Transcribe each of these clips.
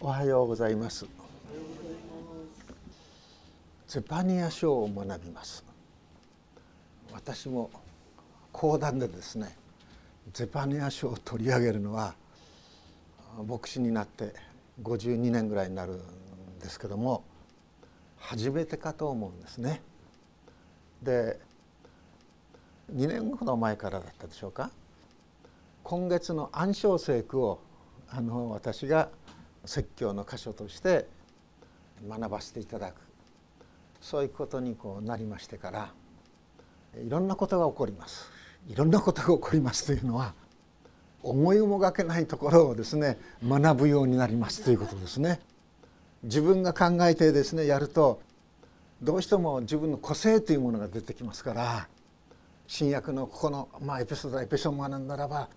おはようございます。ゼパニア書を学びます。私も講談でですねゼパニア書を取り上げるのは牧師になって52年ぐらいになるんですけども初めてかと思うんですね。で2年ほど前からだったでしょうか。今月の暗唱聖句をあの私が説教の箇所として学ばせていただくそういうことにこうなりましてからいろんなことが起こりますいろんなことが起こりますというのは思いもがけないところをですね学ぶようになりますということですね。自分が考えてですねやるとどうしても自分の個性というものが出てきますから新約のここの、まあ、エピソードエピソードを学んだらば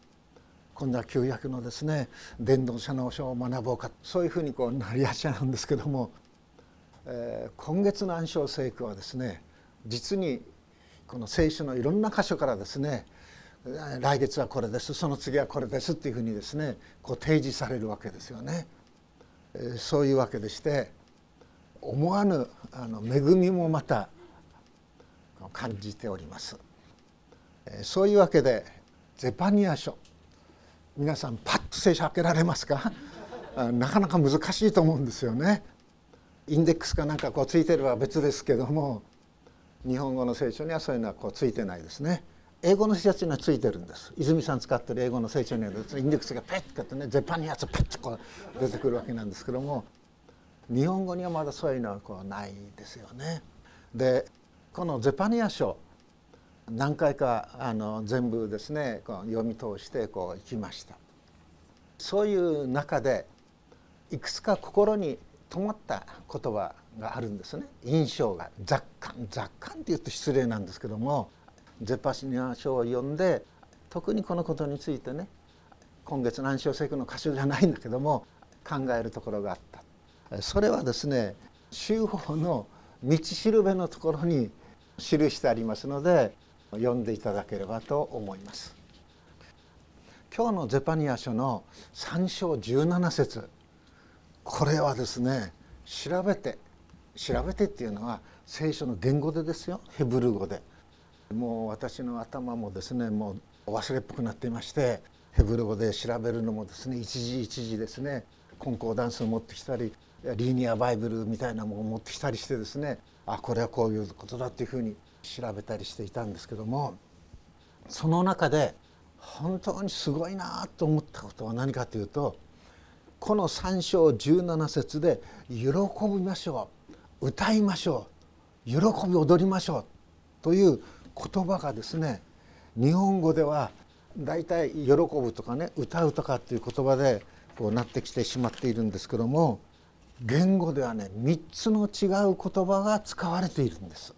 今度は旧約のですね伝道者の書を学ぼうか。そういうふうにこうなりがちなんですけども、えー、今月の暗唱聖句はですね実にこの聖書のいろんな箇所からですね来月はこれですその次はこれですっていうふうにですねこう提示されるわけですよね。そういうわけでして思わぬあの恵みもまた感じております。そういうわけでゼパニア書。皆さんパッと聖書開けられますか？なかなか難しいと思うんですよね。インデックスかなんかこうついてるは別ですけども日本語の聖書にはそういうのはこうついてないですね。英語の聖書にはついてるんです。泉さん使ってる英語の聖書にはインデックスがペッとってねゼパニアツペッとこう出てくるわけなんですけども日本語にはまだそういうのはこうないですよね。でこのゼパニア書何回かあの全部ですねこう読み通してこう行きました。そういう中でいくつか心に止まった言葉があるんですね。印象が。雑感。雑感って言うと失礼なんですけどもゼパシニア書を読んで特にこのことについてね今月の暗唱聖句の箇所じゃないんだけども考えるところがあった。それはですね修法の道しるべのところに記してありますので読んでいただければと思います。今日のゼパニア書の3章17節。これはですね調べて調べてっていうのは聖書の言語でですよ。ヘブル語で。もう私の頭もですねもう忘れっぽくなっていましてヘブル語で調べるのもですね一時一時ですねコンコーダンスを持ってきたりリニアバイブルみたいなものを持ってきたりしてですねあこれはこういうことだっていうふうに調べたりしていたんですけどもその中で本当にすごいなと思ったことは何かというとこの3章17節で「喜びましょう歌いましょう喜び踊りましょう」という言葉がですね日本語では大体「喜ぶ」とかね「歌う」とかっていう言葉でこうなってきてしまっているんですけども言語ではね3つの違う言葉が使われているんです。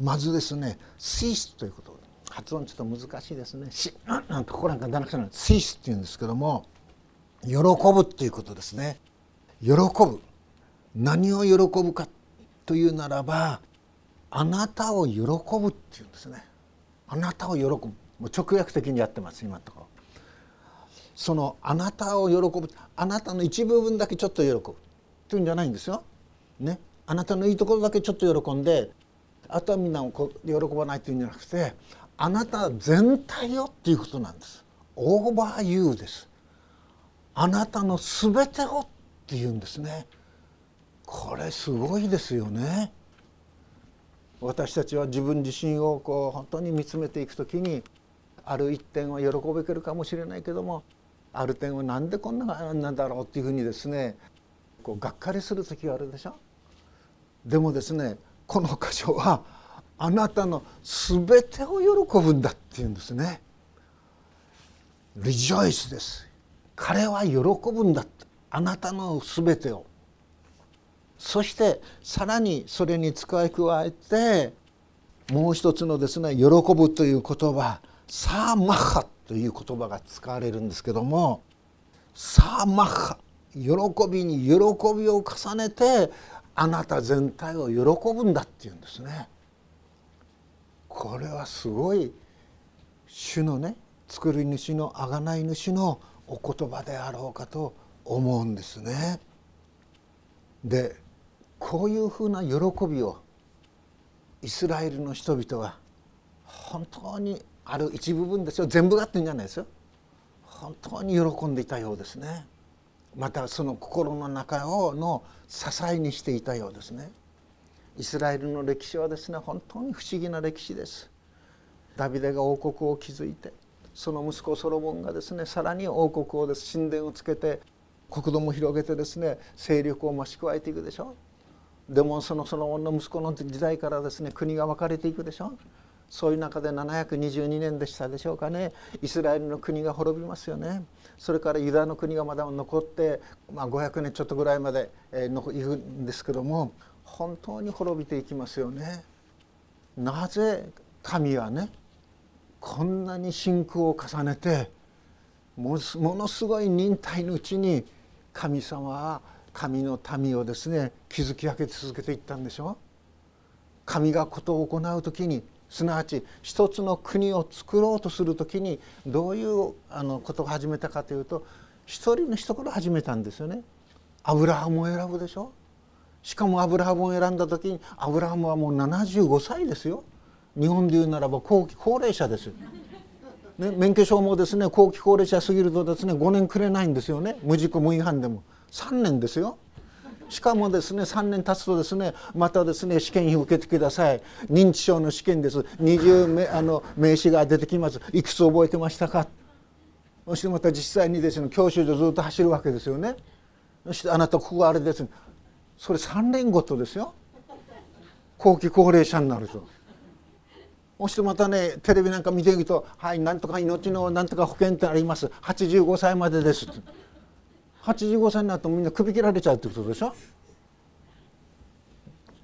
まずですね「シース」ということ。発音ちょっと難しいですね「し」なんてここなんか出なくても「シース」っていうんですけども「喜ぶ」っていうことですね。喜ぶ。何を喜ぶかというならばあなたを喜ぶっていうんですね。あなたを喜ぶ。もう直訳的にやってます今のところ。そのあなたを喜ぶ。あなたの一部分だけちょっと喜ぶ。っていうんじゃないんですよ。ね、あなたのいいところだけちょっと喜んであとはみんなをこ喜ばないっていうんじゃなくてあなた全体よっていうことなんです。オーバーユーです。あなたのすべてをっていうんですね。これすごいですよね。私たちは自分自身をこう本当に見つめていく時にある一点は喜べてるかもしれないけどもある点は何でこんななんだろうっていうふうにですねこうがっかりする時があるでしょでもですねこの箇所はあなたの全てを喜ぶんだっていうんですね。リジョイスです。彼は喜ぶんだあなたの全てを。そしてさらにそれに使い加えてもう一つのですね「喜ぶ」という言葉「サーマッハ」という言葉が使われるんですけども「サーマッハ」喜びに喜びを重ねてあなた全体を喜ぶんだっていうんですね。これはすごい主のね作り主の贖い主のお言葉であろうかと思うんですね。でこういうふうな喜びをイスラエルの人々は本当にある一部分ですよ全部がってんじゃないですよ本当に喜んでいたようですねまたその心の中をの支えにしていたようですね。イスラエルの歴史はですね本当に不思議な歴史です。ダビデが王国を築いてその息子ソロモンがですねさらに王国をです神殿をつけて国土も広げてですね勢力を増し加えていくでしょ。でもそのソロモンの息子の時代からですね国が分かれていくでしょ。そういう中で722年でしたでしょうかね。イスラエルの国が滅びますよね。それからユダの国がまだ残って、まあ、500年ちょっとぐらいまで、えー、いくんですけども本当に滅びていきますよね。なぜ神はねこんなに信仰を重ねてものすごい忍耐のうちに神様は神の民をですね築き上げ続けていったんでしょう。神がことを行う時にすなわち一つの国を作ろうとする時にどういうあのことを始めたかというと一人の人から始めたんですよね。アブラハムを選ぶでしょ。しかもアブラハムを選んだ時にアブラハムはもう75歳ですよ。日本で言うならば後期高齢者です、ね、免許証もですね後期高齢者過ぎるとですね5年くれないんですよね。無事故無違反でも。3年ですよ。しかもですね3年経つとですねまたですね試験費受けてください。認知症の試験です。20名あの名刺が出てきます。いくつ覚えてましたか？そしてまた実際にですね教習所ずっと走るわけですよね。そしてあなたここあれですね。それ3年ごとですよ。後期高齢者になると。そしてまたねテレビなんか見ていくと「はいなんとか命のなんとか保険ってあります。85歳までです」って85歳になるとみんな首切られちゃうってことでしょ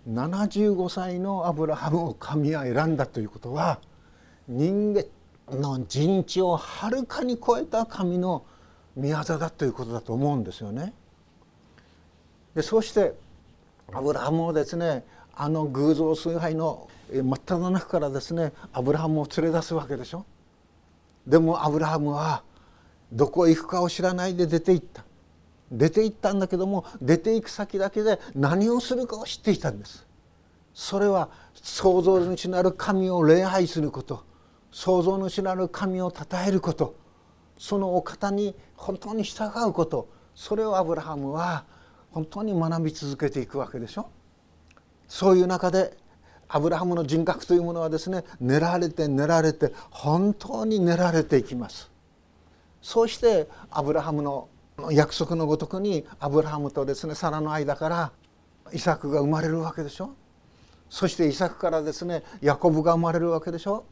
？75歳のアブラハムを神は選んだということは人間の人知をはるかに超えた神の御業だということだと思うんですよね。でそしてアブラハムをですねあの偶像崇拝の真っ只中からですねアブラハムを連れ出すわけでしょ？でもアブラハムはどこへ行くかを知らないで出て行った。出て行ったんだけども出て行く先だけで何をするかを知っていたんです。それは創造主なる神を礼拝すること。創造主なる神を称えること。そのお方に本当に従うこと。それをアブラハムは本当に学び続けていくわけでしょ。そういう中でアブラハムの人格というものはですね練られて練られて本当に練られていきます。そうしてアブラハムの約束のごとくにアブラハムとですねサラの間からイサクが生まれるわけでしょ？そしてイサクからですねヤコブが生まれるわけでしょ？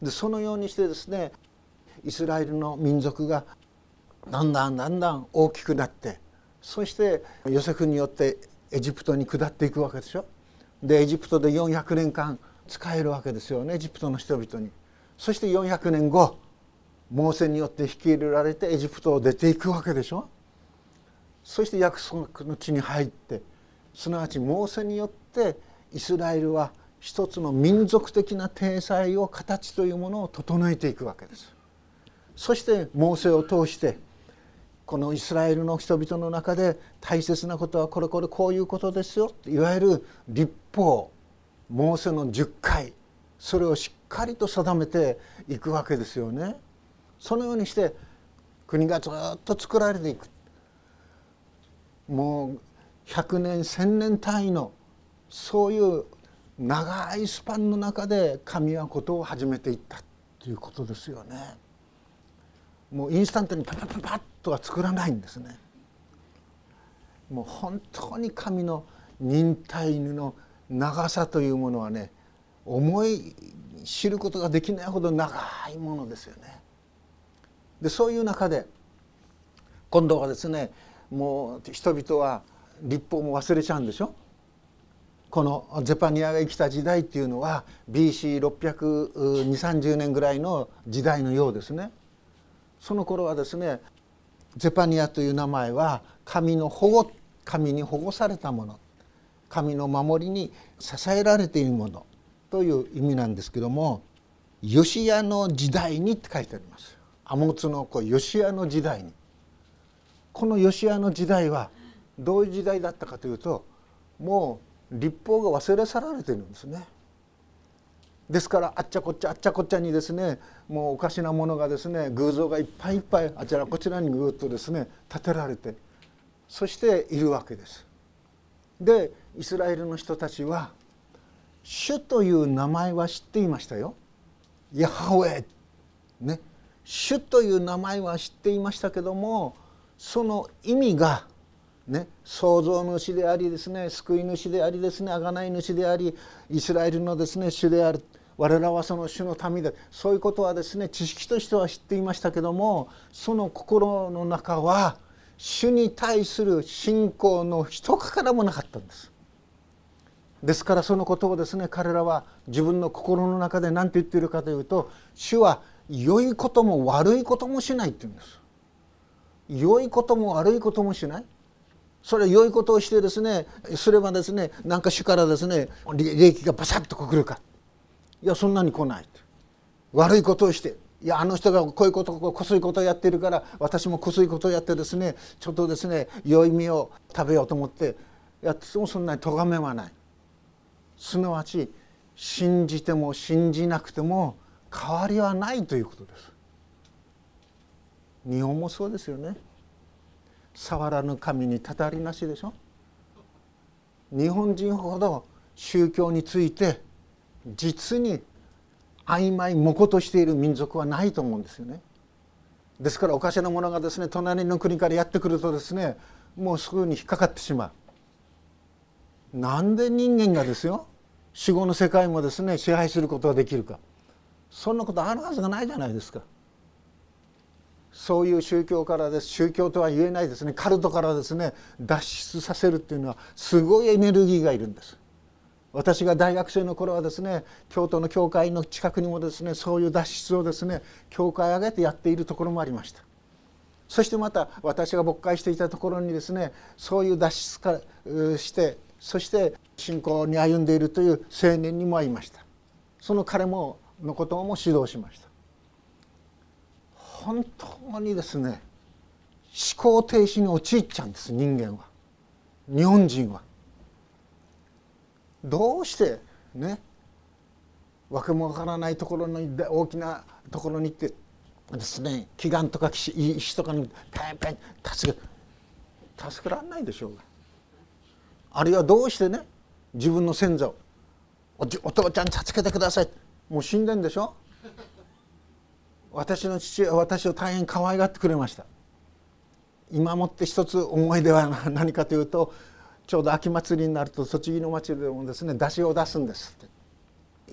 でそのようにしてですねイスラエルの民族がだんだんだんだん大きくなってそしてヨセフによってエジプトに下っていくわけでしょ？でエジプトで400年間使えるわけですよねエジプトの人々に。そして400年後モーセによって引き入れられてエジプトを出ていくわけでしょ？そして約束の地に入ってすなわちモーセによってイスラエルは一つの民族的な体裁を形というものを整えていくわけですそしてモーセを通してこのイスラエルの人々の中で大切なことはこれこれこういうことですよいわゆる立法モーセの10回それをしっかりと定めていくわけですよね。そのようにして国がずっと作られていくもう100年1,000年単位のそういう長いスパンの中で神はことを始めていったということですよね。もうインスタントにパパパパッとは作らないんですね。もう本当に神の忍耐の長さというものはね思い知ることができないほど長いものですよね。でそういう中で今度はですねもう人々は立法も忘れちゃうんでしょ？このゼパニアが生きた時代っていうのは BC62030 年ぐらいの時代のようですね。その頃はですねゼパニアという名前は神の保護神に保護されたもの神の守りに支えられているものという意味なんですけども「ヨシアの時代に」って書いてあります。アモツの子ヨシアの時代にこのヨシアの時代はどういう時代だったかというともう立法が忘れ去られてるんですね。ですからあっちゃこっちゃあっちゃこっちゃにですねもうおかしなものがですね偶像がいっぱいいっぱいあちらこちらにぐっとですね建てられてそしているわけです。でイスラエルの人たちは主という名前は知っていましたよ。ヤハウェね主という名前は知っていましたけどもその意味がね創造主でありですね救い主でありですね贖い主でありイスラエルのですね主である我らはその主の民でそういうことはですね知識としては知っていましたけどもその心の中は主に対する信仰の一かからもなかったんです。ですからそのことをですね彼らは自分の心の中で何て言っているかというと主は良いことも悪いこともしないって言うんです。良いことも悪いこともしない。それは良いことをしてですねすればですね何か主からですね利益がバサッと来るか。いやそんなに来ない。悪いことをしていやあの人がこういうことこすいことをやってるから私もこすいことをやってですねちょっとですね良い実を食べようと思ってやってもそんなに咎めはない。すなわち信じても信じなくても変わりはないということです日本もそうですよね触らぬ神にたたりなしでしょ日本人ほど宗教について実に曖昧模糊としている民族はないと思うんですよね。ですからおかしなものがですね隣の国からやってくるとですねもうすぐに引っかかってしまう。なんで人間がですよ死後の世界もですね支配することができるかそんなことあるはずがないじゃないですか。そういう宗教からです。宗教とは言えないですね。カルトからですね。脱出させるっていうのはすごいエネルギーがいるんです。私が大学生の頃はですね京都の教会の近くにもですねそういう脱出をですね教会を挙げてやっているところもありました。そしてまた私が牧会していたところにですねそういう脱出かしてそして信仰に歩んでいるという青年にも会いました。その彼ものことも指導しました。本当にですね思考停止に陥っちゃうんです人間は。日本人は。どうしてね訳もわからないところに大きなところに行ってですね祈願とか石とかにペンペン助け助けられないでしょうが。あるいはどうしてね自分の先祖お父ちゃん助けてください。もう死んでんでしょ？私の父は私を大変可愛がってくれました。今もって一つ思い出は何かというとちょうど秋祭りになると栃木の町でもですね出汁を出すんですって。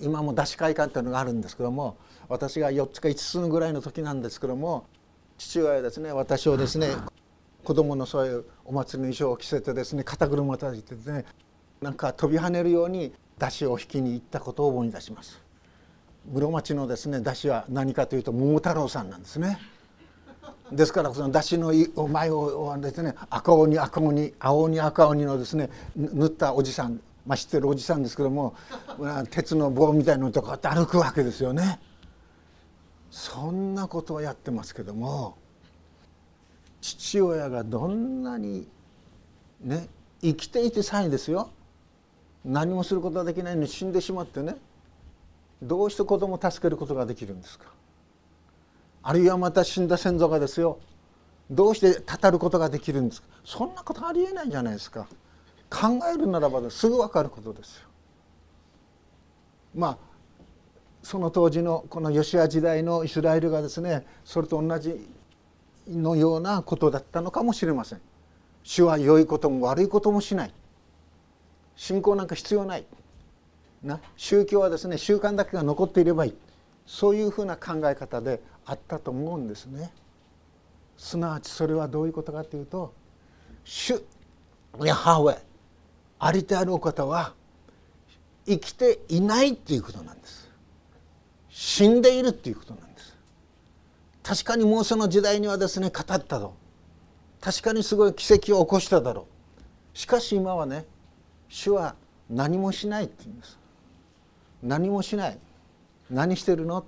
今も出汁会館というのがあるんですけども私が4つか5つぐらいの時なんですけども父親はですね私をですね子供のそういうお祭りの衣装を着せてですね肩車たいてですねなんか飛び跳ねるように出汁を引きに行ったことを思い出します。室町のですね出汁は何かというと桃太郎さんなんですね。ですからその出汁のお前をですね赤鬼赤鬼青鬼赤鬼のですね塗ったおじさん、まあ、知ってるおじさんですけども鉄の棒みたいなのとかって歩くわけですよね。そんなことをやってますけども父親がどんなにね生きていてさえですよ何もすることができないのに死んでしまってねどうして子供を助けることができるんですか？あるいはまた死んだ先祖がですよどうして語ることができるんですか？そんなことありえないじゃないですか考えるならばすぐ分かることですよ。まあその当時のこのヨシア時代のイスラエルがですねそれと同じのようなことだったのかもしれません。主は良いことも悪いこともしない。信仰なんか必要ない。な宗教はですね習慣だけが残っていればいい。そういうふうな考え方であったと思うんですね。すなわちそれはどういうことかというと主ヤハウェありてあるお方は生きていないっていうことなんです。死んでいるっていうことなんです。確かにもうその時代にはですね語ったと。確かにすごい奇跡を起こしただろう。しかし今はね主は何もしないって言うんです。何もしない。何してるの？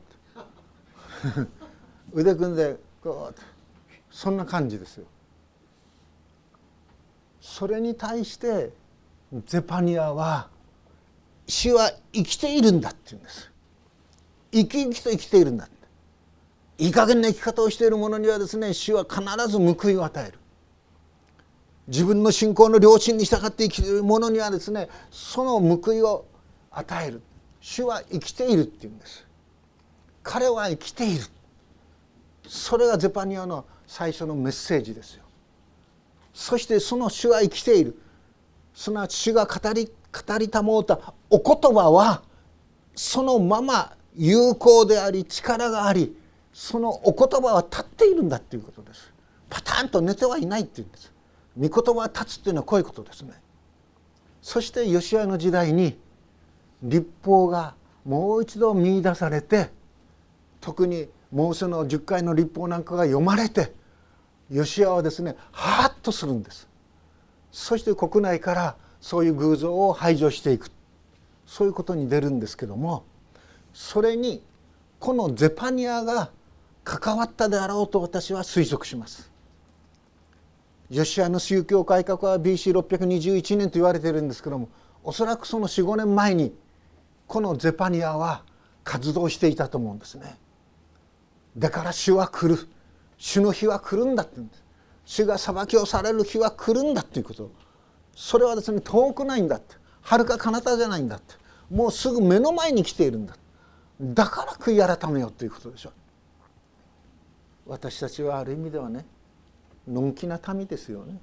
腕組んでこうそんな感じですよ。それに対してゼパニアは死は生きているんだって言うんです。生き生きと生きているんだいい加減な生き方をしている者にはですね死は必ず報いを与える。自分の信仰の良心に従って生きている者にはですねその報いを与える。主は生きているっていうんです。彼は生きている。それがゼパニアの最初のメッセージですよ。そしてその主は生きている。すなわち主が語り語りたもうた。お言葉はそのまま有効であり力がありそのお言葉は立っているんだっていうことです。パタンと寝てはいないっていうんです。御言葉は立つっていうのはこういうことですね。そして吉谷の時代に立法がもう一度見いだされて特にモーセの10回の立法なんかが読まれて吉谷はですねハッとするんですそして国内からそういう偶像を排除していくそういうことに出るんですけどもそれにこのゼパニアが関わったであろうと私は推測します。ヨシアの宗教改革は BC621 年と言われているんですけどもおそらくその45年前にこのゼパニアは活動していたと思うんですね。だから主は来る。主の日は来るんだって言うんです。主が裁きをされる日は来るんだっていうこと。それはですね遠くないんだって。はるか彼方じゃないんだって。もうすぐ目の前に来ているんだ。だから悔い改めようということでしょ私たちはある意味ではねのんきな民ですよね。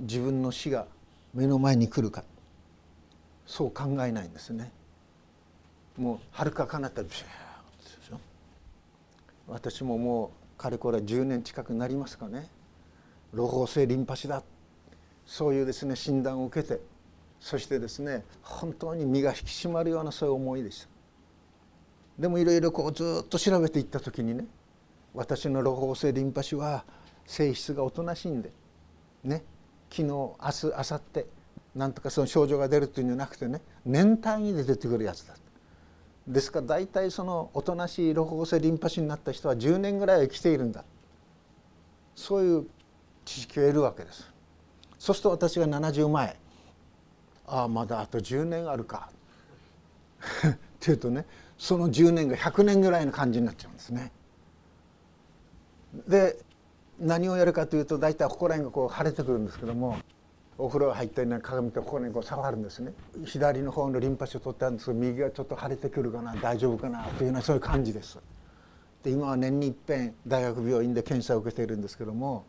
自分の死が目の前に来るか。そう考えないんですね。もうはるか彼方でしょ。私ももうかれこれ10年近くなりますかね。老胞性リンパ腫だ。そういうですね診断を受けてそしてですね本当に身が引き締まるようなそういう思いでした。でもいろいろこうずっと調べていった時にね私の老胞性リンパ腫は性質がおとなしいんでね昨日明日明後日なんとかその症状が出るというんじゃなくてね年単位で出てくるやつだ。ですから大体そのおとなしい老胞性リンパ腫になった人は10年ぐらいは生きているんだ。そういう知識を得るわけです。そうすると私が70前ああまだあと10年あるか。っていうとねその10年が100年ぐらいの感じになっちゃうんですね。で何をやるかというと大体ここら辺がこう腫れてくるんですけどもお風呂入ったりなんか鏡とここにこう触るんですね左の方のリンパ腫を取ってあるんですけど右がちょっと腫れてくるかな大丈夫かなというようなそういう感じです。で今は年に一遍大学病院で検査を受けているんですけども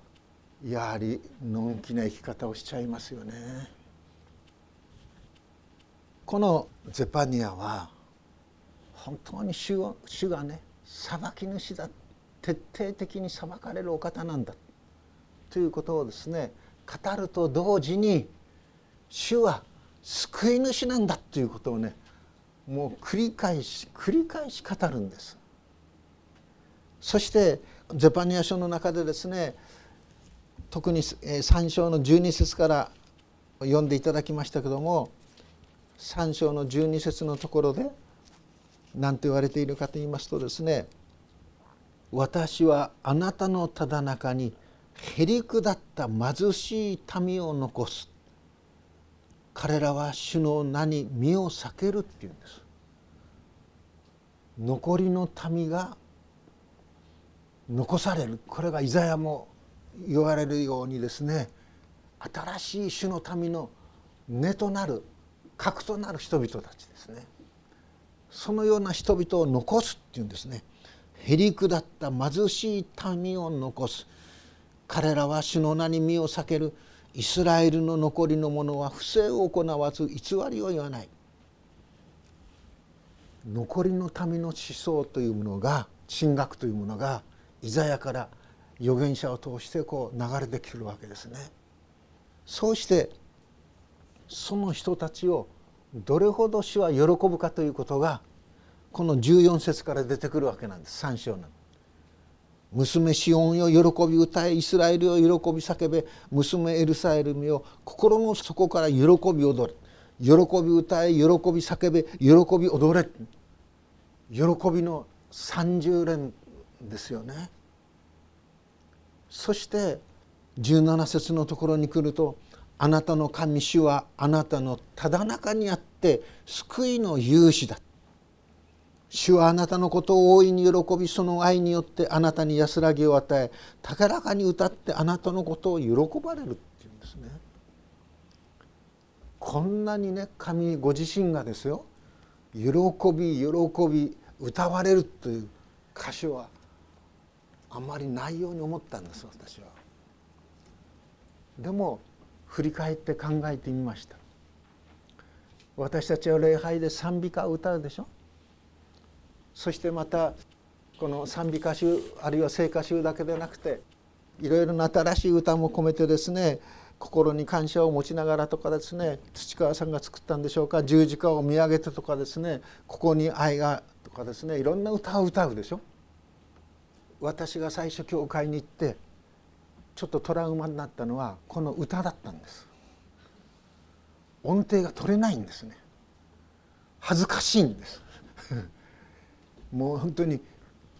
やはりのんきな生き方をしちゃいますよね。このゼパニアは本当に主主がね裁き主だ徹底的に裁かれるお方なんだということをですね語ると同時に主は救い主なんだということをねもう繰り返し繰り返し語るんです。そしてゼパニア書の中でですね特に3章の12節から読んでいただきましたけども3章の12節のところで何と言われているかと言いますとですね「私はあなたのただ中にへりくだった貧しい民を残す」「彼らは主の名に身を避ける」って言うんです。残りの民が残される。これがイザヤも言われるようにですね。新しい種の民の根となる核となる人々たちですね。そのような人々を残すっていうんですね。へりくだった貧しい民を残す。彼らは主の名に身を避けるイスラエルの残りの者は不正を行わず偽りを言わない残りの民の思想というものが神学というものがイザヤから預言者を通してこう流れてくるわけですね。そうしてその人たちをどれほど主は喜ぶかということがこの14節から出てくるわけなんです3章の。娘シオンよ喜び歌えイスラエルよ喜び叫べ娘エルサエルミよ心の底から喜び踊れ喜び歌え喜び叫べ喜び踊れ喜びの30連ですよね。そして17節のところに来ると「あなたの神主はあなたのただ中にあって救いの勇士だ」主はあなたのことを大いに喜びその愛によってあなたに安らぎを与え高らかに歌ってあなたのことを喜ばれるっていうんですね。こんなにね神ご自身がですよ喜び喜び歌われるという歌詞はあんまりないように思ったんです私は。でも振り返って考えてみました。私たちは礼拝で賛美歌を歌うでしょそしてまたこの賛美歌集あるいは聖歌集だけでなくていろいろな新しい歌も込めてですね心に感謝を持ちながらとかですね土川さんが作ったんでしょうか十字架を見上げてとかですねここに愛がとかですねいろんな歌を歌うでしょ。私が最初教会に行ってちょっとトラウマになったのはこの歌だったんです。音程が取れないんですね。恥ずかしいんです。もう本当に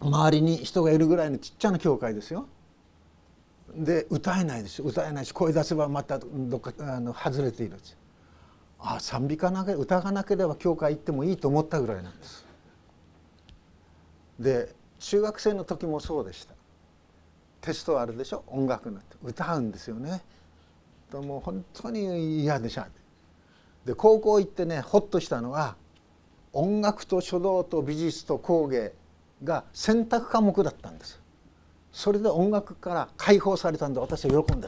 周りに人がいるぐらいのちっちゃな教会ですよ。で歌えないです。歌えないし声出せばまたどっかあの外れている。ああ賛美歌なけ歌がなければ教会行ってもいいと思ったぐらいなんです。で中学生の時もそうでした。テストあるでしょ？音楽の歌うんですよね。ともう本当に嫌でしたで高校行ってねホッとしたのは音楽と書道と美術と工芸が選択科目だったんです。それで音楽から解放されたんで私は喜んで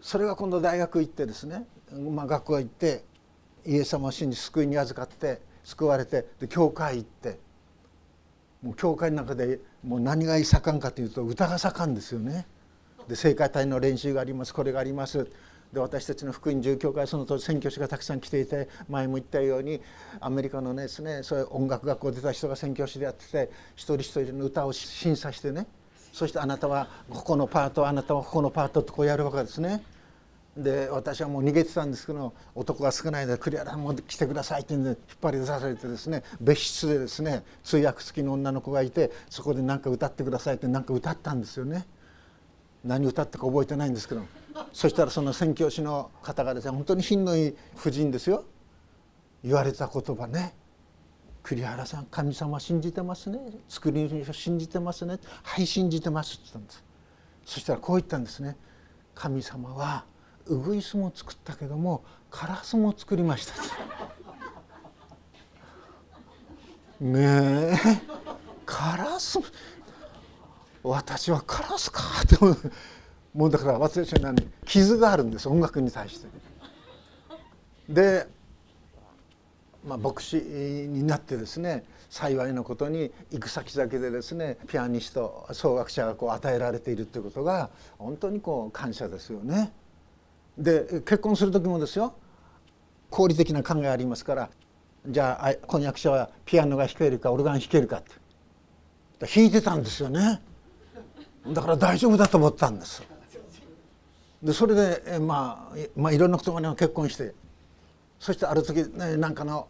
それが今度大学行ってですね、まあ、学校行ってイエス様を信じ救いに預かって救われてで教会行って。もう教会の中でもう何が盛んかというと歌が盛んですよね。で聖歌隊の練習があります。これがあります。で私たちの福音住教会その当時宣教師がたくさん来ていて前も言ったようにアメリカのですねそういう音楽学校出た人が宣教師でやってて一人一人の歌を審査してねそしてあなたはここのパートあなたはここのパートってこうやるわけですね。で私はもう逃げてたんですけど男が少ないので「栗原も来てください」って言うんで引っ張り出されてですね別室でですね通訳付きの女の子がいてそこで何か歌ってくださいって何か歌ったんですよね。何歌ったか覚えてないんですけどそしたらその宣教師の方がですね本当に品のいい婦人ですよ。言われた言葉ね「栗原さん神様信じてますね。作り主信じてますね。はい信じてます」って言ったんです。そしたらこう言ったんですね「神様はウグイスも作ったけどもカラスも作りました」ねえ。カラス私はカラスかってもうだから私は何傷があるんです音楽に対して。で、まあ、牧師になってですね幸いなことに行く先々でですねピアニスト奏楽者がこう与えられているということが本当にこう感謝ですよね。で結婚する時もですよ合理的な考えありますからじゃあ婚約者はピアノが弾けるかオルガン弾けるかって弾いてたんですよねだから大丈夫だと思ったんですでそれで、まあ、まあいろんなことが結婚してそしてある時、ね、なんかの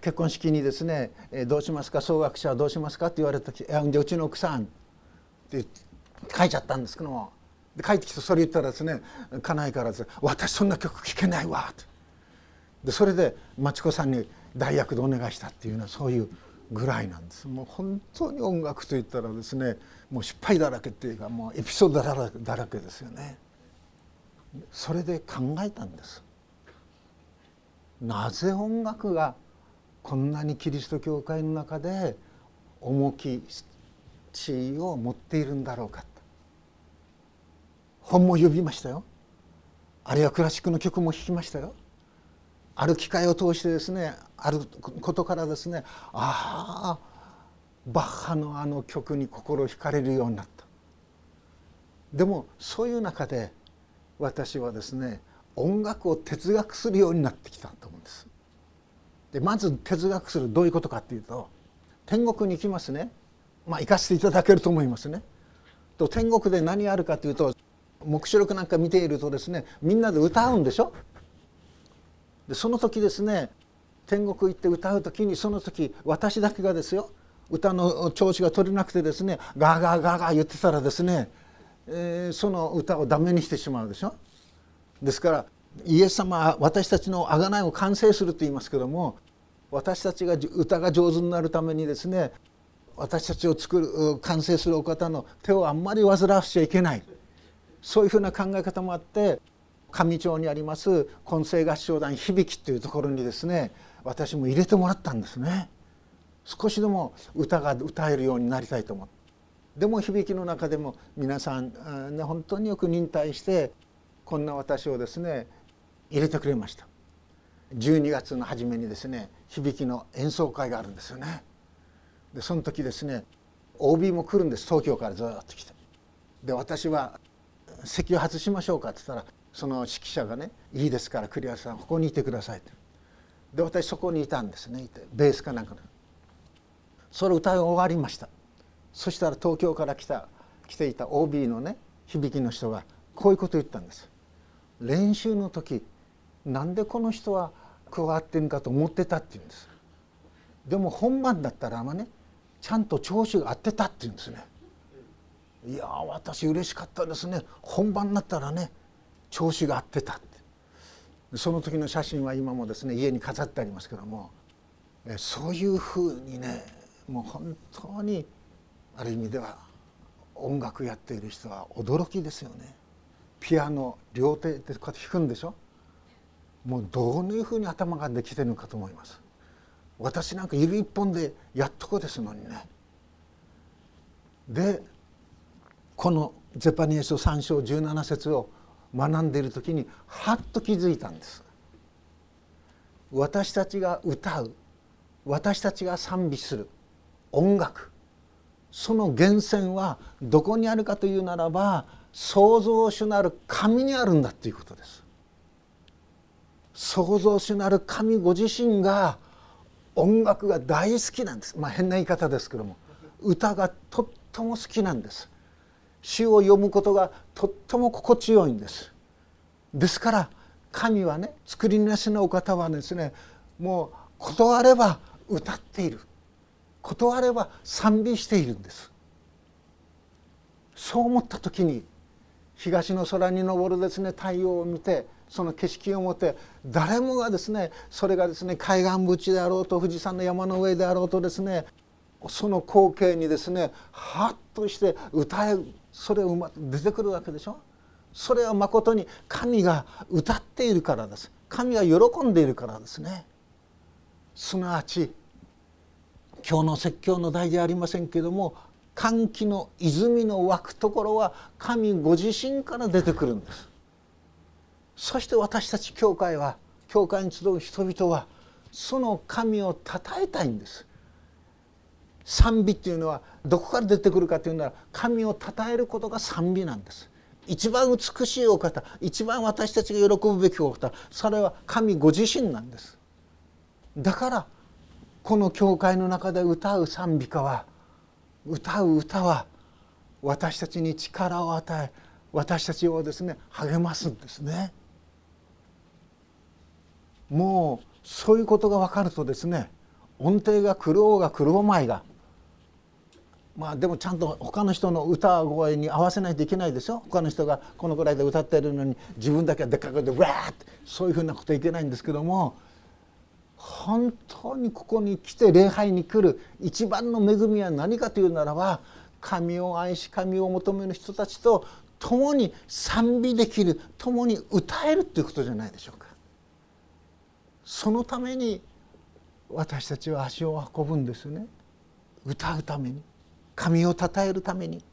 結婚式にですね「どうしますか総学者はどうしますか?」って言われた時「いやうちの奥さん」って書いちゃったんですけどもで帰ってきてそれ言ったらですね家内からです「私そんな曲聴けないわ」ってでそれで町子さんに代役でお願いしたっていうのはそういうぐらいなんですもう本当に音楽といったらですねもう失敗だらけっていうかもうエピソードだらけですよね。それで考えたんです。なぜ音楽がこんなにキリスト教会の中で重き地位を持っているんだろうか。本も読みましたよ。あるいはクラシックの曲も弾きましたよ。ある機会を通してですねあることからですねああバッハのあの曲に心惹かれるようになった。でもそういう中で私はですね音楽を哲学するようになってきたと思うんです。でまず哲学するどういうことかっていうと天国に行きますねまあ行かせていただけると思いますね。と天国で何あるかというと黙示録なんか見ているとですねみんなで歌うんでしょ？でその時ですね天国行って歌う時にその時私だけがですよ歌の調子が取れなくてですねガーガーガーガー言ってたらですねえー、その歌をダメにしてしまうでしょ？ですからイエス様は私たちの贖いを完成すると言いますけども私たちが歌が上手になるためにですね私たちを作る完成するお方の手をあんまり煩わしちゃいけない。そういうふうな考え方もあって上町にあります混声合唱団響きというところにですね私も入れてもらったんですね。少しでも歌が歌えるようになりたいと思って。でも響きの中でも皆さん、ね、本当によく忍耐してこんな私をですね入れてくれました。12月の初めにですね響きの演奏会があるんですよね。でその時ですね OB も来るんです。東京からずっと来て。で私は「席を外しましょうか」って言ったらその指揮者がね「いいですから栗原さんここにいてください」って。で私そこにいたんですね。いてベースかなんかでそれ歌い終わりました。そしたら東京から来た来ていた OB のね響きの人がこういうことを言ったんです。練習の時なんでこの人は加わってんかと思ってたって言うんです。でも本番だったらまねちゃんと調子が合ってたって言うんですね。いや私嬉しかったですね。本番になったらね調子が合ってたって。その時の写真は今もですね家に飾ってありますけどもそういうふうにねもう本当にある意味では音楽やっている人は驚きですよね。ピアノ両手でこうやって弾くんでしょ？もうどういうふうに頭ができてるのかと思います。私なんか指一本でやっとこですのにね。でこのゼパニエス3章17節を学んでいる時にはっと気づいたんです。私たちが歌う私たちが賛美する音楽その源泉はどこにあるかというならば創造主なる神にあるんだということです。創造主なる神ご自身が音楽が大好きなんです。まあ変な言い方ですけども。歌がとっても好きなんです。詩を読むことがとっても心地よいんです。ですから神はね作り主のお方はですねもう断れば歌っている。断れば賛美しているんです。そう思った時に東の空に昇るですね太陽を見てその景色を持って誰もがですねそれがですね海岸淵であろうと富士山の山の上であろうとですねその光景にですねハッとして歌えそれを出てくるわけでしょ？それはまことに神が歌っているからです。神が喜んでいるからですね。すなわち今日の説教の題でありませんけども歓喜の泉の湧くところは神ご自身から出てくるんです。そして私たち教会は教会に集う人々はその神をたたえたいんです。賛美っていうのはどこから出てくるかというのは神をたたえることが賛美なんです。一番美しいお方一番私たちが喜ぶべきお方それは神ご自身なんです。だからこの教会の中で歌う賛美歌は歌う歌は私たちに力を与え私たちをですね励ますんですね。もうそういうことが分かるとですね音程が狂おうが狂うまいがまあでもちゃんと他の人の歌声に合わせないといけないでしょ？他の人がこのぐらいで歌ってるのに自分だけはでっかくでわーってそういうふうなこといけないんですけども本当にここに来て礼拝に来る一番の恵みは何かというならば神を愛し神を求める人たちと共に賛美できる共に歌えるということじゃないでしょうか。そのために私たちは足を運ぶんですね歌うために神をたたえるために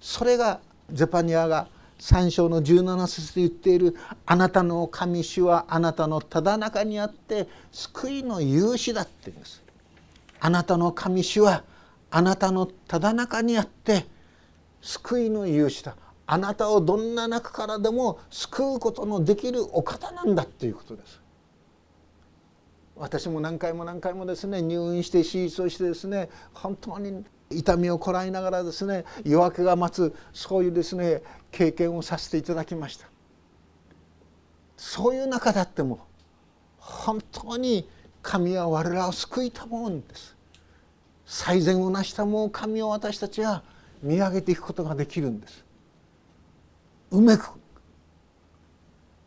それがゼパニアが3章の17節で言っている「あなたの神主はあなたのただ中にあって救いの勇士だ」って言うんです。あなたの神主はあなたのただ中にあって救いの勇士だあなたをどんな中からでも救うことのできるお方なんだっていうことです。私も何回も何回もですね入院して手術をしてですね本当に痛みをこらえながらですね夜明けが待つそういうですね経験をさせていただきました。そういう中であっても本当に神は我らを救いたもんです。最善を成したもう神を私たちは見上げていくことができるんです。うめく。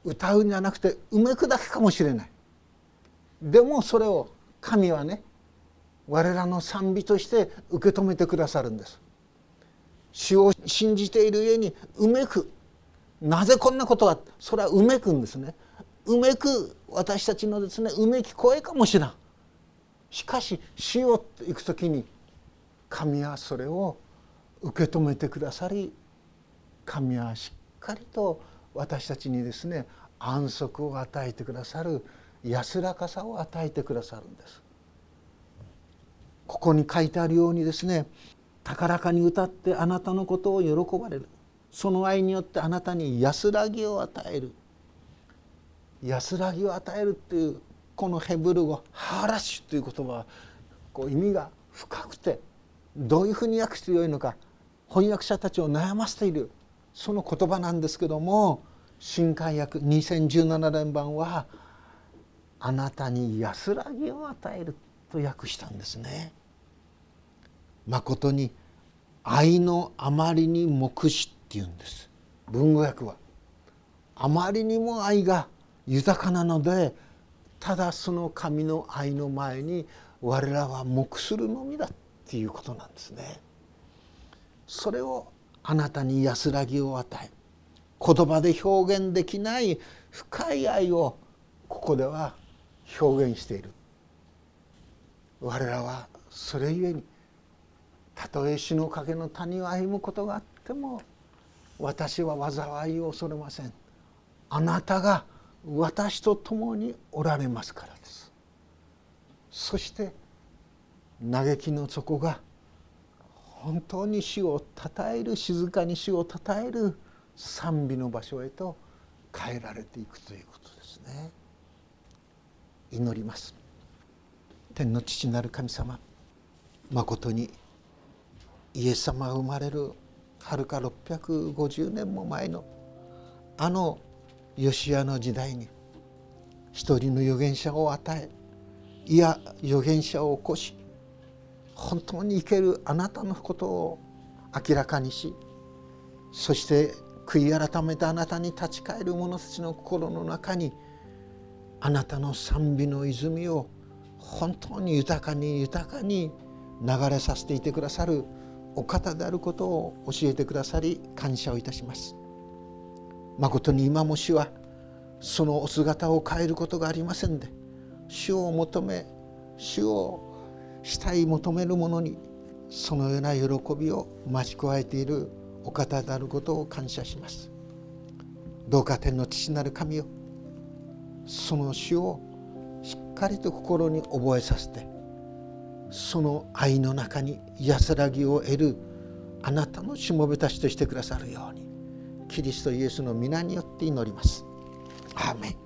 歌うんじゃなくてうめくだけかもしれない。でもそれを神はね我らの賛美として受け止めてくださるんです。主を信じている家にうめく。なぜこんなことがそれはうめくんですね。うめく私たちのですねうめき声かもしれん。しかし死を行く時に神はそれを受け止めてくださり神はしっかりと私たちにですね安息を与えてくださる安らかさを与えてくださるんです。ここに書いてあるようにですね高らかに歌ってあなたのことを喜ばれる。その愛によってあなたに安らぎを与える。安らぎを与えるっていうこのヘブル語ハーラッシュという言葉はこう意味が深くてどういうふうに訳してよいのか翻訳者たちを悩ませている。その言葉なんですけども新海訳2017年版は「あなたに安らぎを与える」と訳したんですね。誠に愛のあまりに目視っていうんです文語訳は。あまりにも愛が豊かなのでただその神の愛の前に我らは黙するのみだっていうことなんですね。それをあなたに安らぎを与え言葉で表現できない深い愛をここでは表現している我らはそれゆえにたとえ死の影の谷を歩むことがあっても私は災いを恐れません。あなたが私と共におられますからです。そして嘆きの底が本当に主をたたえる静かに主をたたえる賛美の場所へと変えられていくということですね。祈ります。天の父なる神様まことにイエス様が生まれるはるか650年も前のあのヨシアの時代に一人の預言者を与えいや預言者を起こし本当に生けるあなたのことを明らかにしそして悔い改めてあなたに立ち返る者たちの心の中にあなたの賛美の泉を本当に豊かに豊かに流れさせていてくださるお方であることを教えてくださり感謝をいたします。誠に今も主はそのお姿を変えることがありませんで主を求め主をしたい求めるものにそのような喜びを増し加えているお方であることを感謝しますどうか天の父なる神よその主をかりと心に覚えさせてその愛の中に安らぎを得るあなたのしもべたちとしてくださるようにキリストイエスの皆によって祈ります。アーメン